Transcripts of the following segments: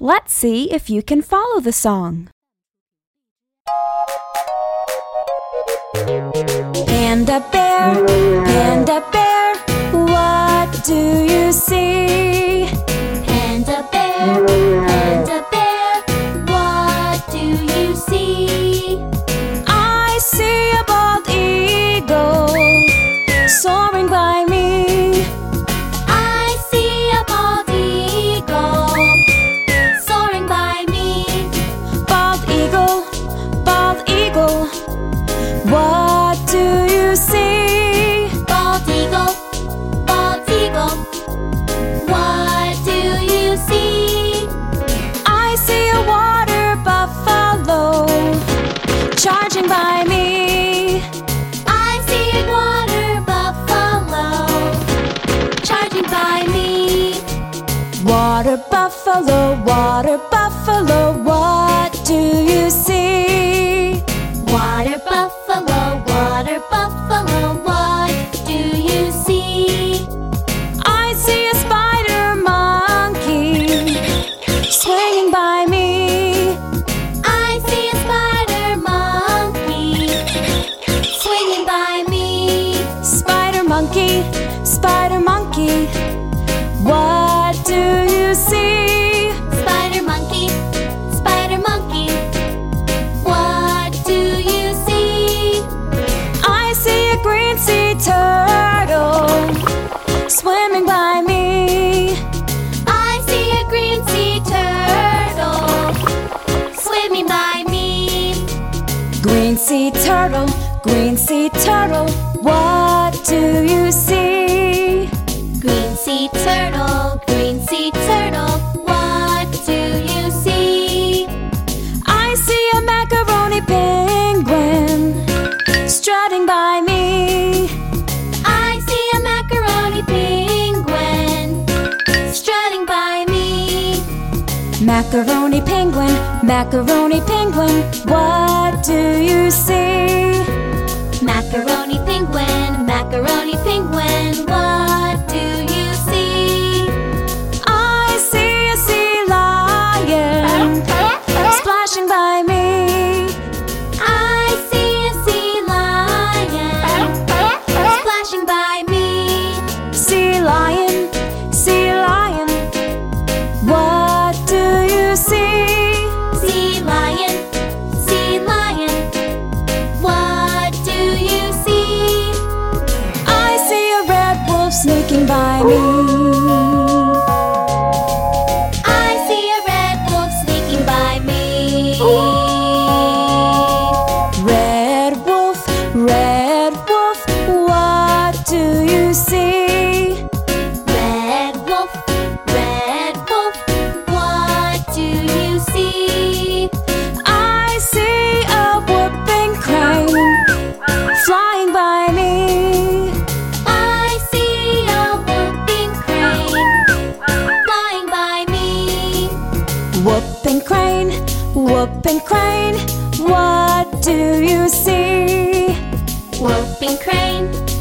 Let's see if you can follow the song. Panda bear, panda bear, what do Water buffalo, water buffalo. do you see? Green sea turtle, green sea turtle, what do you see? I see a macaroni penguin strutting by me. I see a macaroni penguin strutting by me. Macaroni penguin, macaroni penguin, what do you see? Macaroni penguin macaroni. Whooping crane, what do you see? Whooping crane.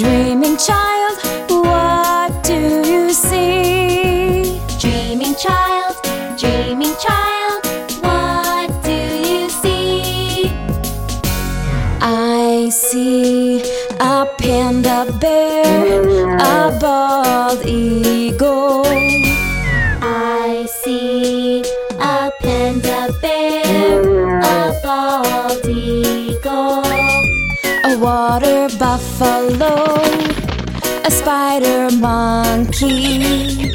Dreaming child, what do you see? Dreaming child, dreaming child, what do you see? I see a panda bear, a bald eagle. I see a panda bear, a bald eagle water buffalo, a spider monkey.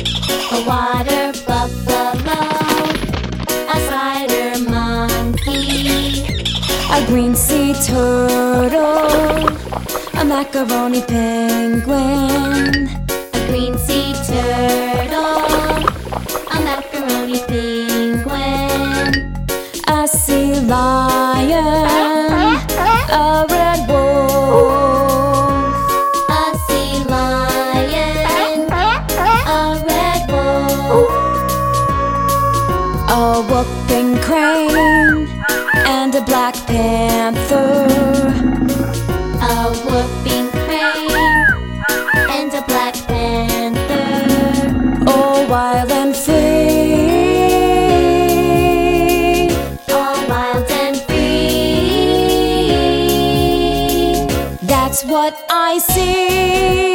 A water buffalo, a spider monkey. A green sea turtle, a macaroni penguin. Black panther. a whooping crane, and a black panther. all wild and free. all wild and free. That's what I see.